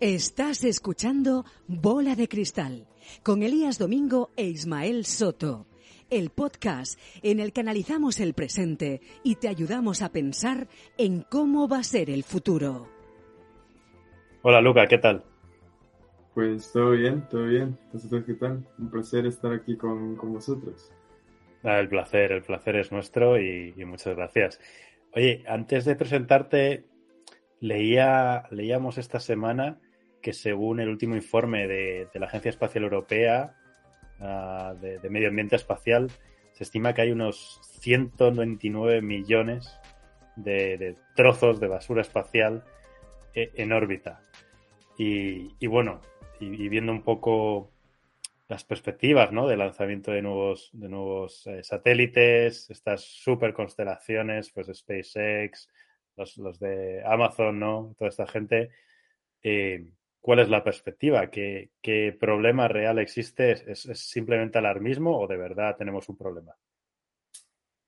Estás escuchando Bola de Cristal con Elías Domingo e Ismael Soto, el podcast en el que analizamos el presente y te ayudamos a pensar en cómo va a ser el futuro. Hola Luca, ¿qué tal? Pues todo bien, todo bien. ¿Vosotros qué tal? Un placer estar aquí con, con vosotros. Ah, el placer, el placer es nuestro y, y muchas gracias. Oye, antes de presentarte, leía, leíamos esta semana que según el último informe de, la Agencia Espacial Europea uh, de, Medio Ambiente Espacial, se estima que hay unos 129 millones de, trozos de basura espacial eh, en órbita. Y, bueno, y, viendo un poco las perspectivas ¿no? de lanzamiento de nuevos, de nuevos eh, satélites, estas super constelaciones, pues SpaceX, los, los, de Amazon, ¿no? Toda esta gente. Eh, ¿Cuál es la perspectiva? ¿Qué, qué problema real existe? ¿Es, ¿Es, simplemente alarmismo o de verdad tenemos un problema?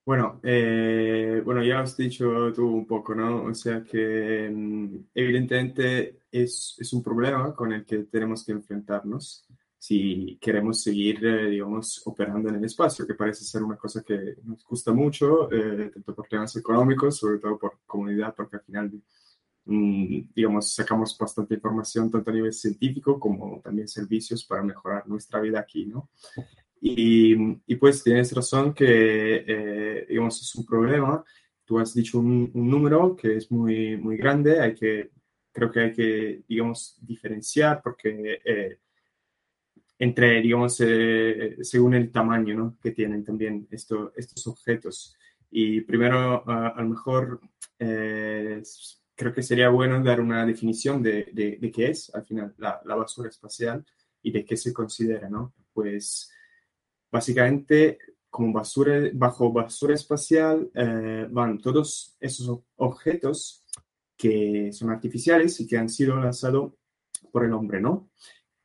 Bueno, eh, bueno, ya has dicho tú un poco, ¿no? O sea que mm, evidentemente es, es un problema con el que tenemos que enfrentarnos si queremos seguir, eh, digamos, operando en el espacio, que parece ser una cosa que nos gusta mucho, eh, tanto por temas económicos, sobre todo por comunidad, porque al final, digamos, sacamos bastante información tanto a nivel científico como también servicios para mejorar nuestra vida aquí, ¿no? Y, y pues tienes razón que, eh, digamos, es un problema. Tú has dicho un, un número que es muy, muy grande, hay que, creo que hay que, digamos, diferenciar porque eh, entre, digamos, eh, según el tamaño ¿no? que tienen también esto, estos objetos. Y primero, uh, a lo mejor, eh, creo que sería bueno dar una definición de, de, de qué es, al final, la, la, basura espacial y de qué se considera, ¿no? Pues, básicamente, como basura, bajo basura espacial eh, van todos esos objetos que son artificiales y que han sido lanzados por el hombre, ¿no?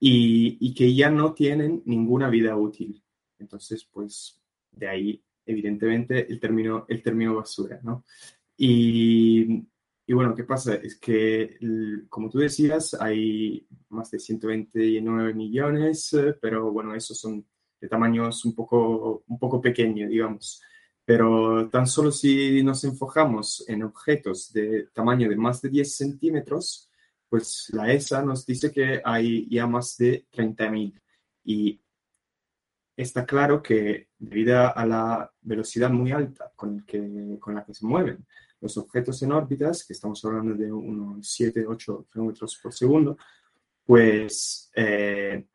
y, y, que ya no tienen ninguna vida útil. Entonces, pues de ahí, evidentemente, el término, el término basura, ¿no? Y, y bueno, ¿qué pasa? Es que, como tú decías, hay más de 129 millones, pero bueno, esos son de tamaños un poco, un poco pequeños, digamos. Pero tan solo si nos enfocamos en objetos de tamaño de más de 10 centímetros, pues la ESA nos dice que hay ya más de 30.000 y está claro que debido a la velocidad muy alta con, que, con la que se mueven los objetos en órbitas, que estamos hablando de unos 7, 8 kilómetros por segundo, pues eh,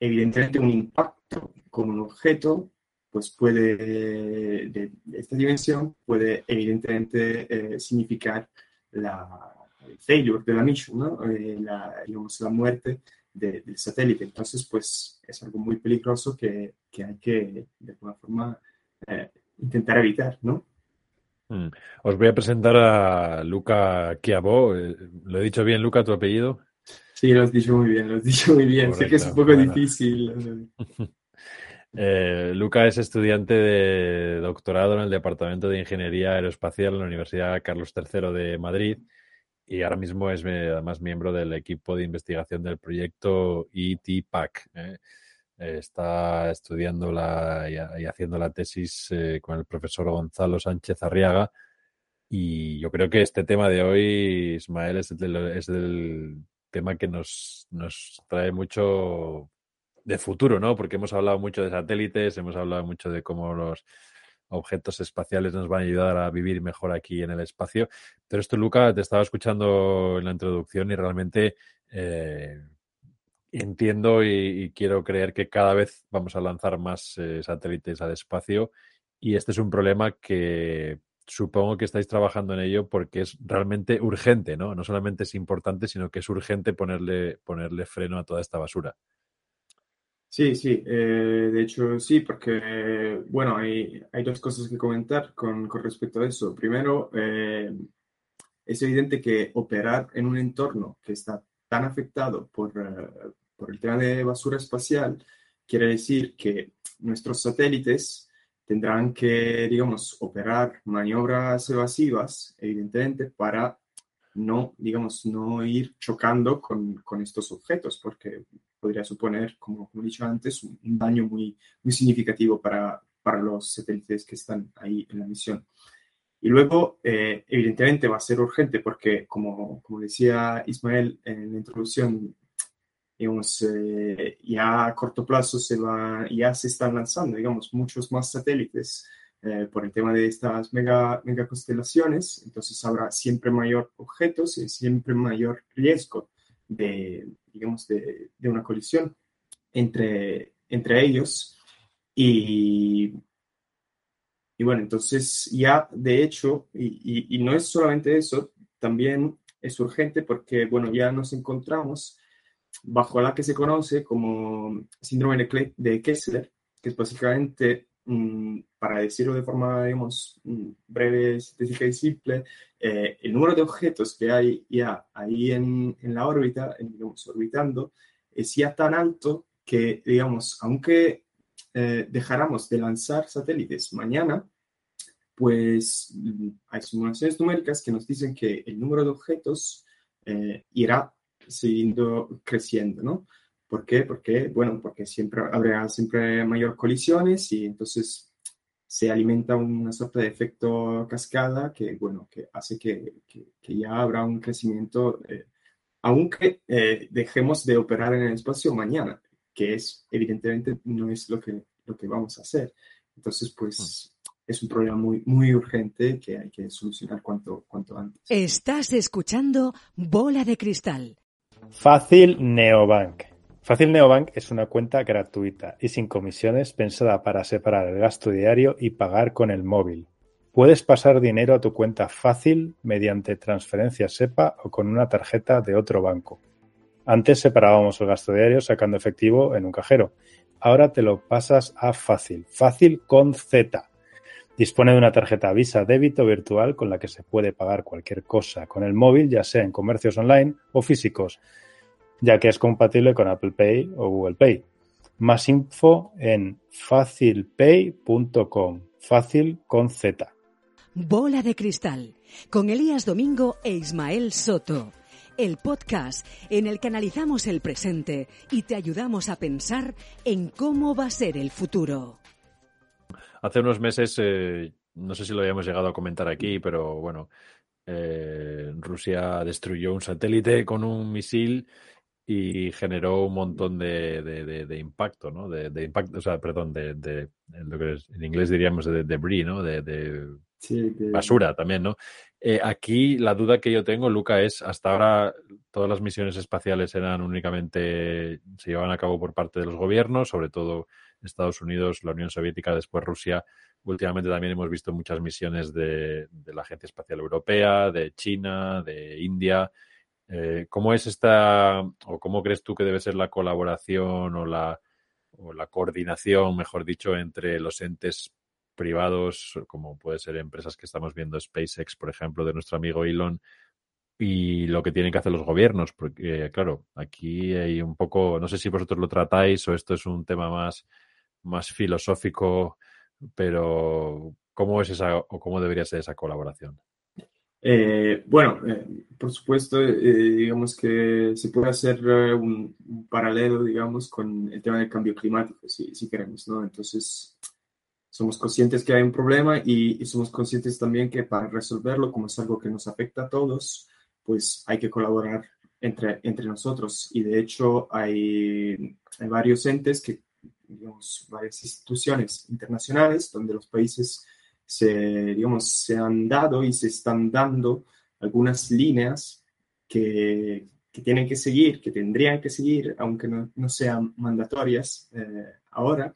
evidentemente un impacto con un objeto pues puede, de, esta dimensión, puede evidentemente eh, significar la, failure de la mission, ¿no? eh, la, digamos, la muerte de, del satélite. Entonces, pues es algo muy peligroso que, que hay que, de alguna forma, eh, intentar evitar, ¿no? Mm. Os voy a presentar a Luca Chiavò. ¿Lo he dicho bien, Luca, tu apellido? Sí, lo has dicho muy bien, lo has dicho muy bien. Correcto, sé que es un poco bueno. difícil. Eh, Luca es estudiante de doctorado en el Departamento de Ingeniería Aeroespacial en la Universidad Carlos III de Madrid y ahora mismo es además miembro del equipo de investigación del proyecto ETPAC. ¿eh? Está estudiando la, y, haciendo la tesis eh, con el profesor Gonzalo Sánchez Arriaga. Y yo creo que este tema de hoy, Ismael, es el, es tema que nos, nos trae mucho de futuro, ¿no? Porque hemos hablado mucho de satélites, hemos hablado mucho de cómo los objetos espaciales nos van a ayudar a vivir mejor aquí en el espacio. Pero esto, Luca, te estaba escuchando en la introducción y realmente eh, entiendo y, quiero creer que cada vez vamos a lanzar más eh, satélites al espacio y este es un problema que supongo que estáis trabajando en ello porque es realmente urgente, ¿no? No solamente es importante, sino que es urgente ponerle, ponerle freno a toda esta basura. Sí, sí, eh, de hecho sí, porque, bueno, hay, hay dos cosas que comentar con, con respecto a eso. Primero, eh, es evidente que operar en un entorno que está tan afectado por, uh, por el tema de basura espacial quiere decir que nuestros satélites tendrán que, digamos, operar maniobras evasivas, evidentemente, para no, digamos, no ir chocando con, con estos objetos, porque podría suponer, como, como he dicho antes, un, daño muy, muy significativo para, para los satélites que están ahí en la misión. Y luego, eh, evidentemente, va a ser urgente porque, como, como decía Ismael en la introducción, eh, ya a corto plazo se va, ya se están lanzando, digamos, muchos más satélites eh, por el tema de estas mega, mega constelaciones, entonces habrá siempre mayor objetos y siempre mayor riesgo de, digamos, de, de una colisión entre, entre ellos. Y, y bueno, entonces ya de hecho, y, y, no es solamente eso, también es urgente porque, bueno, ya nos encontramos bajo la que se conoce como síndrome de Kessler, que es básicamente, mm, para decirlo de forma, digamos, mm, breve, sintética y simple, eh, el número de objetos que hay ya ahí en, en la órbita, digamos, orbitando, es ya tan alto que, digamos, aunque eh, dejáramos de lanzar satélites mañana, pues mm, hay simulaciones numéricas que nos dicen que el número de objetos eh, irá siguiendo creciendo, ¿no? ¿Por qué? Porque, bueno, porque siempre habrá siempre mayor colisiones y entonces se alimenta una suerte de efecto cascada que, bueno, que hace que, que, ya habrá un crecimiento, eh, aunque eh, dejemos de operar en el espacio mañana, que es, evidentemente, no es lo que, lo que vamos a hacer. Entonces, pues, es un problema muy, muy urgente que hay que solucionar cuanto, cuanto antes. Estás escuchando Bola de Cristal Fácil Neobank. Fácil Neobank es una cuenta gratuita y sin comisiones pensada para separar el gasto diario y pagar con el móvil. Puedes pasar dinero a tu cuenta fácil mediante transferencia SEPA o con una tarjeta de otro banco. Antes separábamos el gasto diario sacando efectivo en un cajero. Ahora te lo pasas a Fácil. Fácil con Z. Dispone de una tarjeta Visa débito virtual con la que se puede pagar cualquier cosa con el móvil, ya sea en comercios online o físicos, ya que es compatible con Apple Pay o Google Pay. Más info en facilpay.com. Fácil con Z. Bola de Cristal, con Elías Domingo e Ismael Soto. El podcast en el que analizamos el presente y te ayudamos a pensar en cómo va a ser el futuro. Hace unos meses, eh, no sé si lo habíamos llegado a comentar aquí, pero bueno, eh, Rusia destruyó un satélite con un misil y generó un montón de, impacto, ¿no? De, impacto, o sea, perdón, de, lo que en inglés diríamos de debris, ¿no? De, basura también, ¿no? Eh, aquí la duda que yo tengo, Luca, es hasta ahora todas las misiones espaciales eran únicamente, se llevaban a cabo por parte de los gobiernos, sobre todo Estados Unidos, la Unión Soviética, después Rusia. Últimamente también hemos visto muchas misiones de, la Agencia Espacial Europea, de China, de India. Eh, ¿Cómo es esta, o cómo crees tú que debe ser la colaboración o la, o la coordinación, mejor dicho, entre los entes privados, como puede ser empresas que estamos viendo, SpaceX, por ejemplo, de nuestro amigo Elon, y lo que tienen que hacer los gobiernos, porque claro, aquí hay un poco, no sé si vosotros lo tratáis o esto es un tema más más filosófico, pero ¿cómo es esa o cómo debería ser esa colaboración? Eh, bueno, eh, por supuesto, eh, digamos que se puede hacer un, paralelo, digamos, con el tema del cambio climático, si, si, queremos, ¿no? Entonces, somos conscientes que hay un problema y, somos conscientes también que para resolverlo, como es algo que nos afecta a todos, pues hay que colaborar entre, entre nosotros. Y de hecho, hay, hay varios entes que digamos, varias instituciones internacionales donde los países se, digamos, se han dado y se están dando algunas líneas que, que tienen que seguir, que tendrían que seguir, aunque no, no sean mandatorias eh, ahora,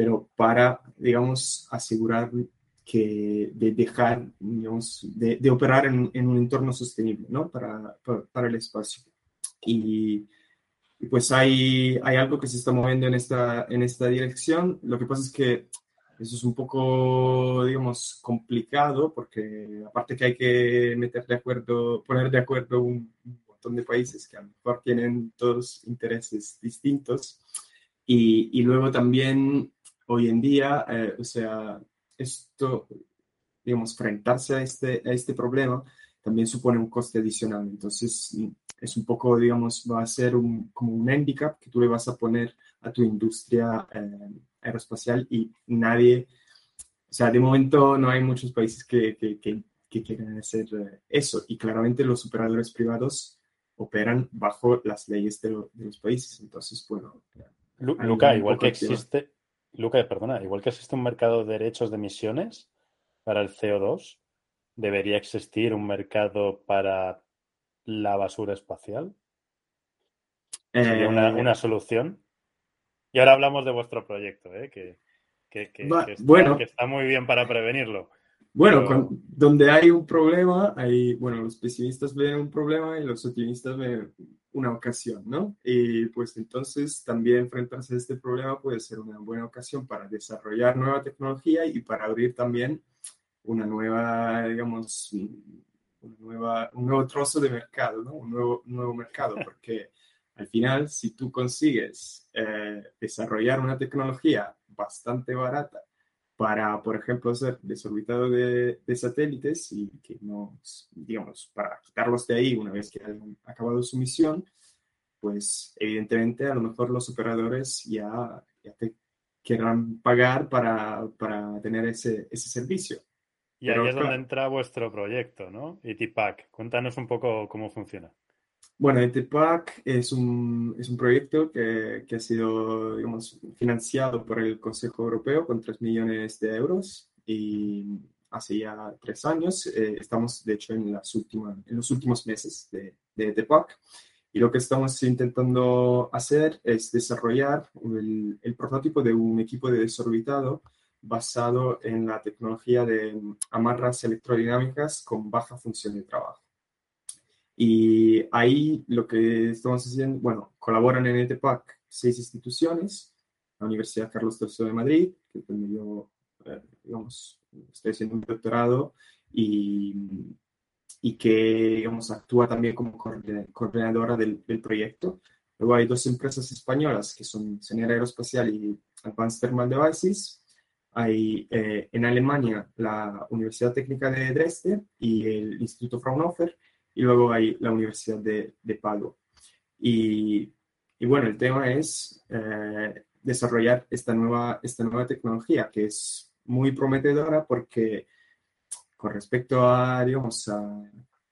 pero para, digamos, asegurar que de dejar, digamos, de, de operar en, en, un entorno sostenible, ¿no? Para, para, para el espacio. Y y pues hay, hay algo que se está moviendo en esta, en esta dirección. Lo que pasa es que eso es un poco, digamos, complicado porque aparte que hay que meter de acuerdo, poner de acuerdo un, montón de países que a lo mejor tienen todos intereses distintos. Y, y luego también hoy en día, eh, o sea, esto, digamos, enfrentarse a este, a este problema también supone un coste adicional. Entonces, es un poco, digamos, va a ser un, como un handicap que tú le vas a poner a tu industria eh, aeroespacial y nadie, o sea, de momento no hay muchos países que, que, que, que quieren hacer eh, eso y claramente los operadores privados operan bajo las leyes de, de los países. Entonces, bueno. Luca, igual que existe, Luca, perdona, igual que existe un mercado de derechos de emisiones para el CO2, ¿debería existir un mercado para la basura espacial? ¿Sería una, Eh, una solución? Y ahora hablamos de vuestro proyecto, ¿eh? que, que- que- Va- que está, bueno. que está muy bien para prevenirlo. Bueno, con- donde hay un problema, hay, bueno, los pesimistas ven un problema y los optimistas ven una ocasión, ¿no? Y pues entonces también enfrentarse a este problema puede ser una buena ocasión para desarrollar nueva tecnología y para abrir también una nueva, digamos, una nueva, un nuevo trozo de mercado, ¿no? Un nuevo, nuevo mercado, porque al final, si tú consigues eh, desarrollar una tecnología bastante barata para, por ejemplo, ser desorbitado de, de satélites y que no, digamos, para quitarlos de ahí una vez que hayan acabado su misión, pues evidentemente a lo mejor los operadores ya, ya te querrán pagar para, para tener ese, ese servicio. Y ahí Pero, es donde claro. entra vuestro proyecto, ¿no? ITPAC. Cuéntanos un poco cómo funciona. Bueno, ETPAC es un, es un proyecto que, que ha sido, digamos, financiado por el Consejo Europeo con 3 millones de euros y hace ya tres años. eh, estamos, de hecho, en, las últimas, en los últimos meses de, de ETPAC y lo que estamos intentando hacer es desarrollar el, el prototipo de un equipo de desorbitado basado en la tecnología de amarras electrodinámicas con baja función de trabajo. Y ahí lo que estamos haciendo, bueno, colaboran en ETPAC seis instituciones, la Universidad Carlos III de Madrid, que es donde yo, eh, digamos, estoy haciendo un doctorado y, y que, digamos, actúa también como coordina- coordinadora del, del proyecto. Luego hay dos empresas españolas que son Señal Aeroespacial y Advanced Thermal Devices. Hay eh, en Alemania la Universidad Técnica de Dresde y el Instituto Fraunhofer y luego hay la Universidad de, de Padua. Y, y bueno, el tema es eh, desarrollar esta nueva, esta nueva tecnología que es muy prometedora porque con respecto a, digamos, a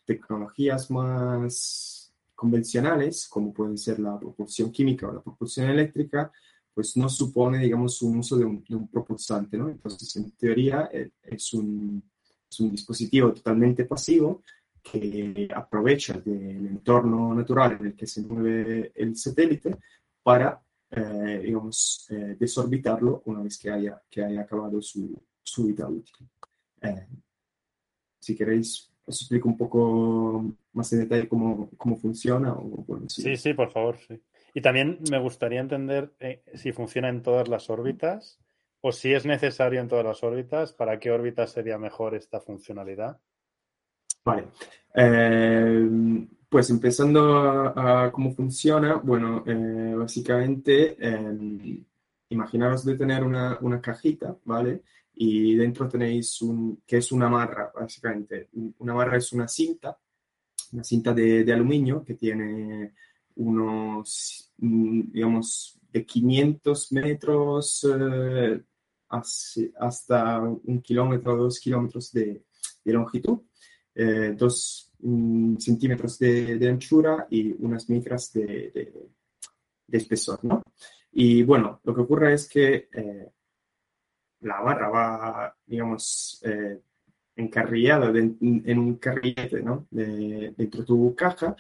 tecnologías más convencionales, como pueden ser la propulsión química o la propulsión eléctrica, pues no supone, digamos, un uso de un, de un propulsante, ¿no? Entonces, en teoría, eh, es un, es un dispositivo totalmente pasivo que aprovecha del entorno natural en el que se mueve el satélite para, eh, digamos, eh, desorbitarlo una vez que haya, que haya acabado su, su vida útil. Eh, si queréis, os explico un poco más en detalle cómo, cómo funciona. O, bueno, sí. Sí, sí, por favor, sí. Y también me gustaría entender eh, si funciona en todas las órbitas o si es necesario en todas las órbitas, para qué órbitas sería mejor esta funcionalidad. Vale. Eh, pues empezando a, cómo funciona, bueno, eh, básicamente eh, imaginaros de tener una, una cajita, ¿vale? Y dentro tenéis un, que es una marra, básicamente. Una marra es una cinta, una cinta de, de aluminio que tiene unos, digamos, de 500 metros eh, hasta un kilómetro o dos kilómetros de, de longitud, eh, dos mm, centímetros de, de anchura y unas micras de, de- de espesor, ¿no? Y bueno, lo que ocurre es que eh, la barra va, digamos, eh, encarrillada en un carrillete, ¿no? De- dentro de tu caja.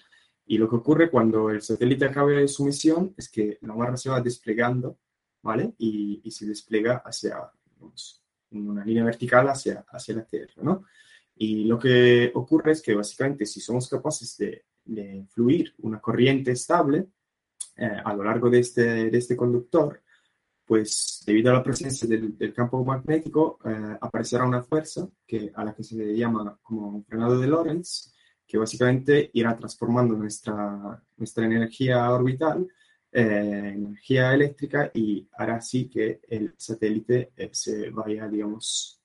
Y lo que ocurre cuando el satélite acabe su misión es que la barra se va desplegando, ¿vale? Y, y se despliega hacia, digamos, en una línea vertical hacia, hacia la Tierra, ¿no? Y lo que ocurre es que básicamente si somos capaces de, de fluir una corriente estable eh, a lo largo de este, de este conductor, pues debido a la presencia del, del campo magnético eh, aparecerá una fuerza que, a la que se llama como frenado de Lorentz, que básicamente irá transformando nuestra, nuestra energía orbital eh, en energía eléctrica y hará así que el satélite eh, se vaya, digamos,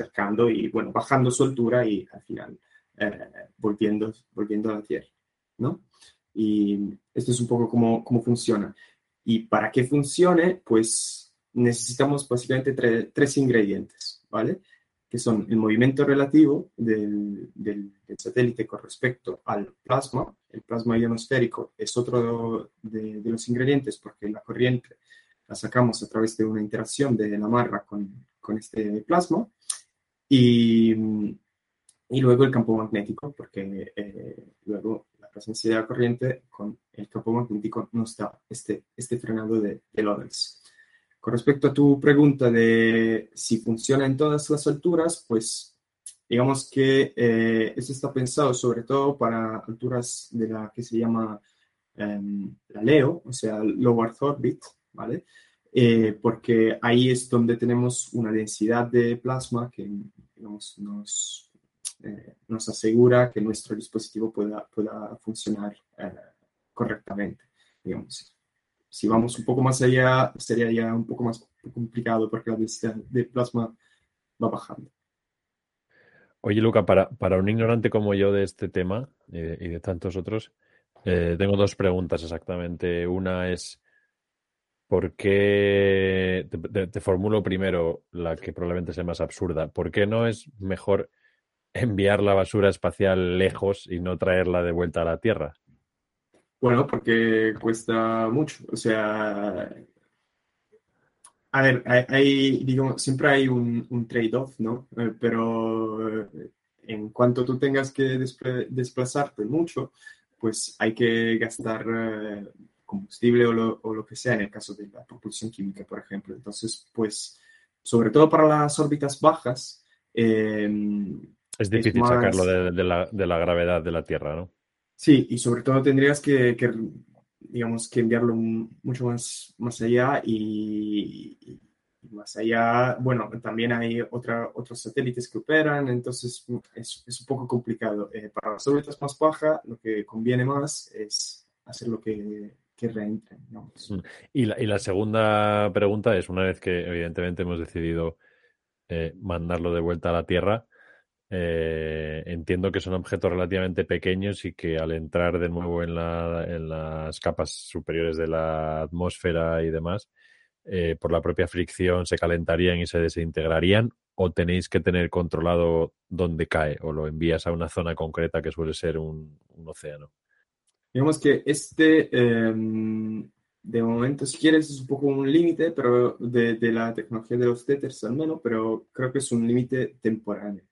acercando y, bueno, bajando su altura y al final volviendo, volviendo a la Tierra, ¿no? Y esto es un poco cómo, cómo funciona. Y para que funcione, pues necesitamos básicamente tres ingredientes, ¿vale? Que son el movimiento relativo del, del, satélite con respecto al plasma. El plasma ionosférico es otro de, de, los ingredientes porque la corriente la sacamos a través de una interacción de la marra con, con este plasma. Y, y, luego el campo magnético, porque eh, luego la presencia de la corriente con el campo magnético nos da este, este frenado de, de Lorentz. Con respecto a tu pregunta de si funciona en todas las alturas, pues digamos que eh, eso está pensado sobre todo para alturas de la que se llama em, la LEO, o sea, Low Earth Orbit, ¿vale? Eh, porque ahí es donde tenemos una densidad de plasma que digamos, nos, eh, nos asegura que nuestro dispositivo pueda, pueda funcionar correctamente, digamos si vamos un poco más allá, sería ya un poco más complicado porque la densidad de plasma va bajando. Oye, Luca, para, para un ignorante como yo de este tema y de, tantos otros, eh, tengo dos preguntas exactamente. Una es, ¿por qué, te, formulo primero la que probablemente sea más absurda, ¿por qué no es mejor enviar la basura espacial lejos y no traerla de vuelta a la Tierra? Bueno, porque cuesta mucho. O sea, a ver, hay, digo, siempre hay un, trade-off, ¿no? Eh, pero eh, en cuanto tú tengas que desplazarte mucho, pues hay que gastar eh, combustible o lo, o lo, que sea en el caso de la propulsión química, por ejemplo. Entonces, pues, sobre todo para las órbitas bajas. es difícil sacarlo de, la, de la gravedad de la Tierra, ¿no? Sí, y sobre todo tendrías que, digamos, que enviarlo mucho más, más allá y, más allá, bueno, también hay otra, otros satélites que operan, entonces es, es un poco complicado. Eh, para las órbitas más bajas, lo que conviene más es hacer lo que, que reentren. Y, la, y la segunda pregunta es, una vez que evidentemente hemos decidido eh, mandarlo de vuelta a la Tierra, eh, entiendo que son objetos relativamente pequeños y que al entrar de nuevo en, las capas superiores de la atmósfera y demás, eh, por la propia fricción se calentarían y se desintegrarían o tenéis que tener controlado dónde cae o lo envías a una zona concreta que suele ser un, océano. Digamos que este, em, de momento, si quieres, es un poco un límite, pero de, de, la tecnología de los tethers al menos, pero creo que es un límite temporal.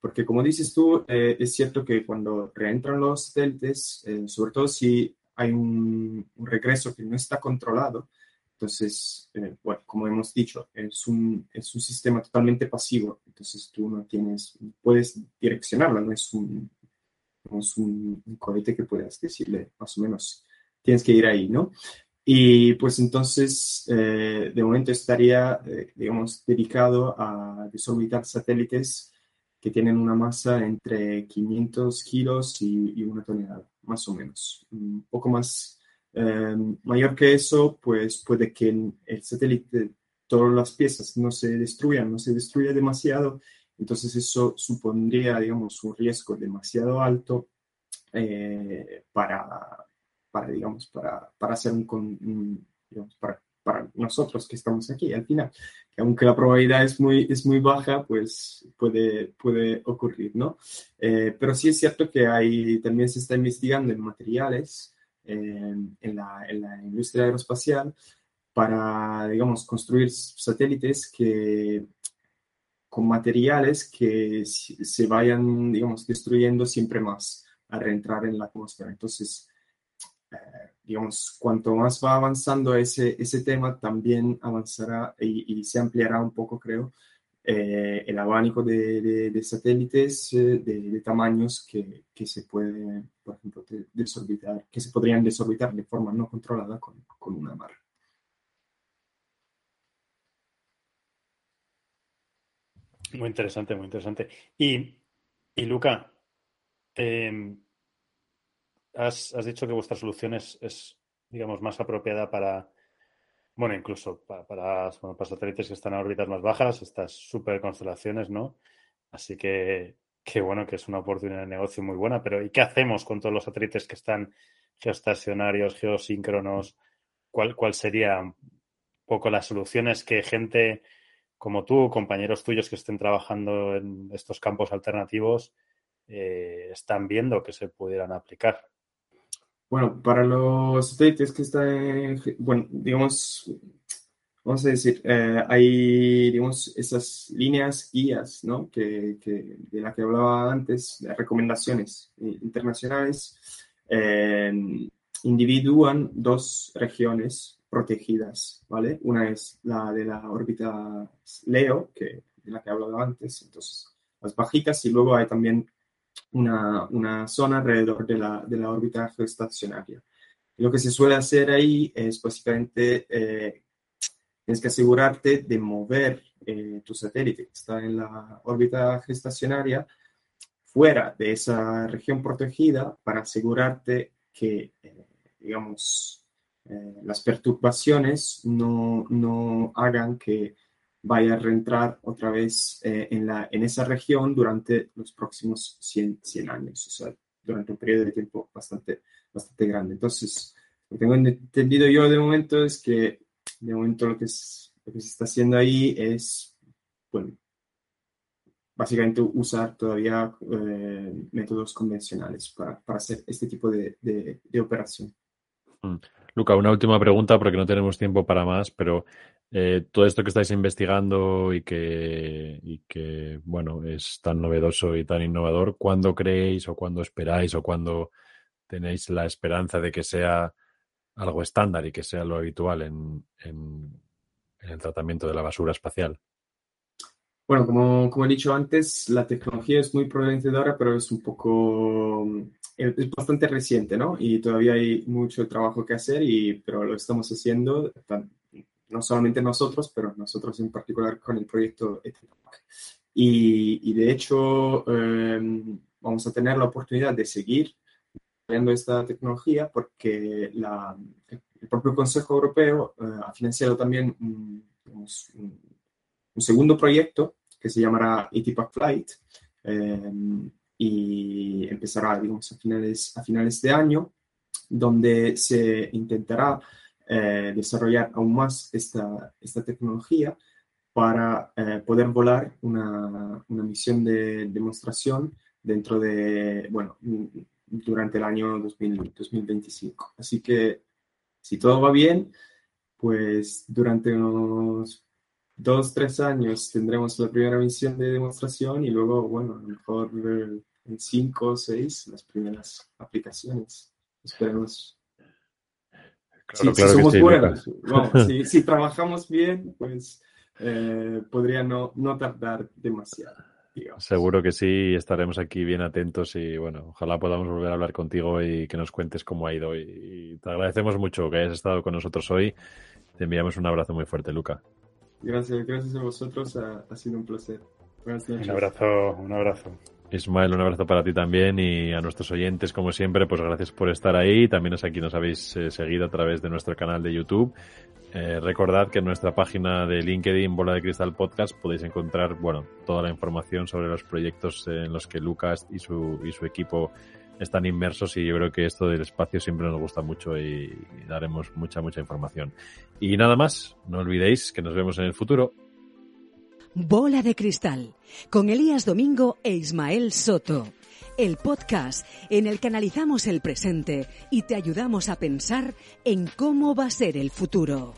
Porque como dices tú, eh, es cierto que cuando reentran los satélites, eh, sobre todo si hay un, regreso que no está controlado, entonces, eh, bueno, como hemos dicho, es un, es un sistema totalmente pasivo, entonces tú no tienes, puedes direccionarlo, no es un, es un, cohete que puedas decirle más o menos, tienes que ir ahí, ¿no? Y pues entonces, de momento estaría, digamos, dedicado a desorbitar satélites que tienen una masa entre 500 kilos y, una tonelada, más o menos. Un poco más em, mayor que eso, pues puede que el satélite, todas las piezas no se destruyan, no se destruya demasiado, entonces eso supondría, digamos, un riesgo demasiado alto eh, para, para, digamos, para, para hacer un, para para nosotros que estamos aquí al final, que aunque la probabilidad es muy, es muy baja, pues puede, puede ocurrir, ¿no? Eh, pero sí es cierto que hay, también se está investigando en materiales en, la, en, la, industria aeroespacial para, digamos, construir satélites que con materiales que se vayan, digamos, destruyendo siempre más al reentrar en la atmósfera. Entonces, eh, digamos, cuanto más va avanzando ese, ese tema, también avanzará y, se ampliará un poco, creo, eh, el abanico de, de, satélites eh, de, tamaños que, que, se puede, por ejemplo, desorbitar, que se podrían desorbitar de forma no controlada con, con una barra. Muy interesante, muy interesante. Y, y Luca, eh, has, dicho que vuestra solución es, digamos, más apropiada para, bueno, incluso para, para, satélites que están a órbitas más bajas, estas super constelaciones, ¿no? Así que que bueno, que es una oportunidad de negocio muy buena, pero ¿y qué hacemos con todos los satélites que están geoestacionarios, geosíncronos? ¿Cuál, cuál sería un poco las soluciones que gente como tú, compañeros tuyos que estén trabajando en estos campos alternativos, eh, están viendo que se pudieran aplicar? Bueno, para los satélites que están, bueno, digamos, vamos a decir, eh, hay, digamos, esas líneas guías, ¿no? Que, de las que hablaba antes, recomendaciones internacionales, eh, individúan dos regiones protegidas, ¿vale? Una es la de la órbita Leo, que, de la que hablaba antes, entonces las bajitas, y luego hay también una, una zona alrededor de la, de la órbita geoestacionaria. lo que se suele hacer ahí es básicamente, eh, tienes que asegurarte de mover eh, tu satélite que está en la órbita geoestacionaria fuera de esa región protegida para asegurarte que, eh, digamos, las perturbaciones no, no hagan que vaya a reentrar otra vez eh, en, la, en esa región durante los próximos 100, 100 años, o sea, durante un periodo de tiempo bastante, bastante grande. Entonces, lo que tengo entendido yo de momento es que de momento lo que, es, lo que se está haciendo ahí es, bueno, básicamente usar todavía eh, métodos convencionales para, para, hacer este tipo de, de, de operación. Mm. Luca, una última pregunta porque no tenemos tiempo para más, pero eh, todo esto que estáis investigando y que, bueno, es tan novedoso y tan innovador, ¿cuándo creéis o cuándo esperáis o cuándo tenéis la esperanza de que sea algo estándar y que sea lo habitual en, en, en el tratamiento de la basura espacial? Bueno, como, como, he dicho antes, la tecnología es muy prometedora, pero es un poco, es bastante reciente, ¿no? Y todavía hay mucho trabajo que hacer, y, pero lo estamos haciendo no solamente nosotros, pero nosotros en particular con el proyecto ETIPAC. Y, y, de hecho, eh, vamos a tener la oportunidad de seguir creando esta tecnología porque la, el propio Consejo Europeo eh, ha financiado también un, un, un, segundo proyecto que se llamará ETIPAC Flight eh, y empezará, digamos, a finales, a finales de año, donde se intentará eh, desarrollar aún más esta, esta tecnología para eh, poder volar una, una, misión de demostración dentro de, bueno, durante el año 2000, 2025. Así que si todo va bien, pues durante unos dos, tres años tendremos la primera misión de demostración y luego, bueno, a lo mejor eh, en cinco o seis las primeras aplicaciones. Esperemos si, somos buenos, si, trabajamos bien, pues eh, podría no, no tardar demasiado. Seguro que sí, estaremos aquí bien atentos y bueno, ojalá podamos volver a hablar contigo y que nos cuentes cómo ha ido. Y, te agradecemos mucho que hayas estado con nosotros hoy. Te enviamos un abrazo muy fuerte, Luca. Gracias, gracias a vosotros, ha, ha sido un placer. Un abrazo, un abrazo. Ismael, un abrazo para ti también y a nuestros oyentes, como siempre, pues gracias por estar ahí. También es aquí nos habéis eh, seguido a través de nuestro canal de YouTube. Eh, recordad que en nuestra página de LinkedIn, Bola de Cristal Podcast, podéis encontrar, bueno, toda la información sobre los proyectos en los que Lucas y su, y su equipo están inmersos y yo creo que esto del espacio siempre nos gusta mucho y daremos mucha, mucha información. Y nada más, no olvidéis que nos vemos en el futuro. Bola de Cristal, con Elías Domingo e Ismael Soto. El podcast en el que analizamos el presente y te ayudamos a pensar en cómo va a ser el futuro.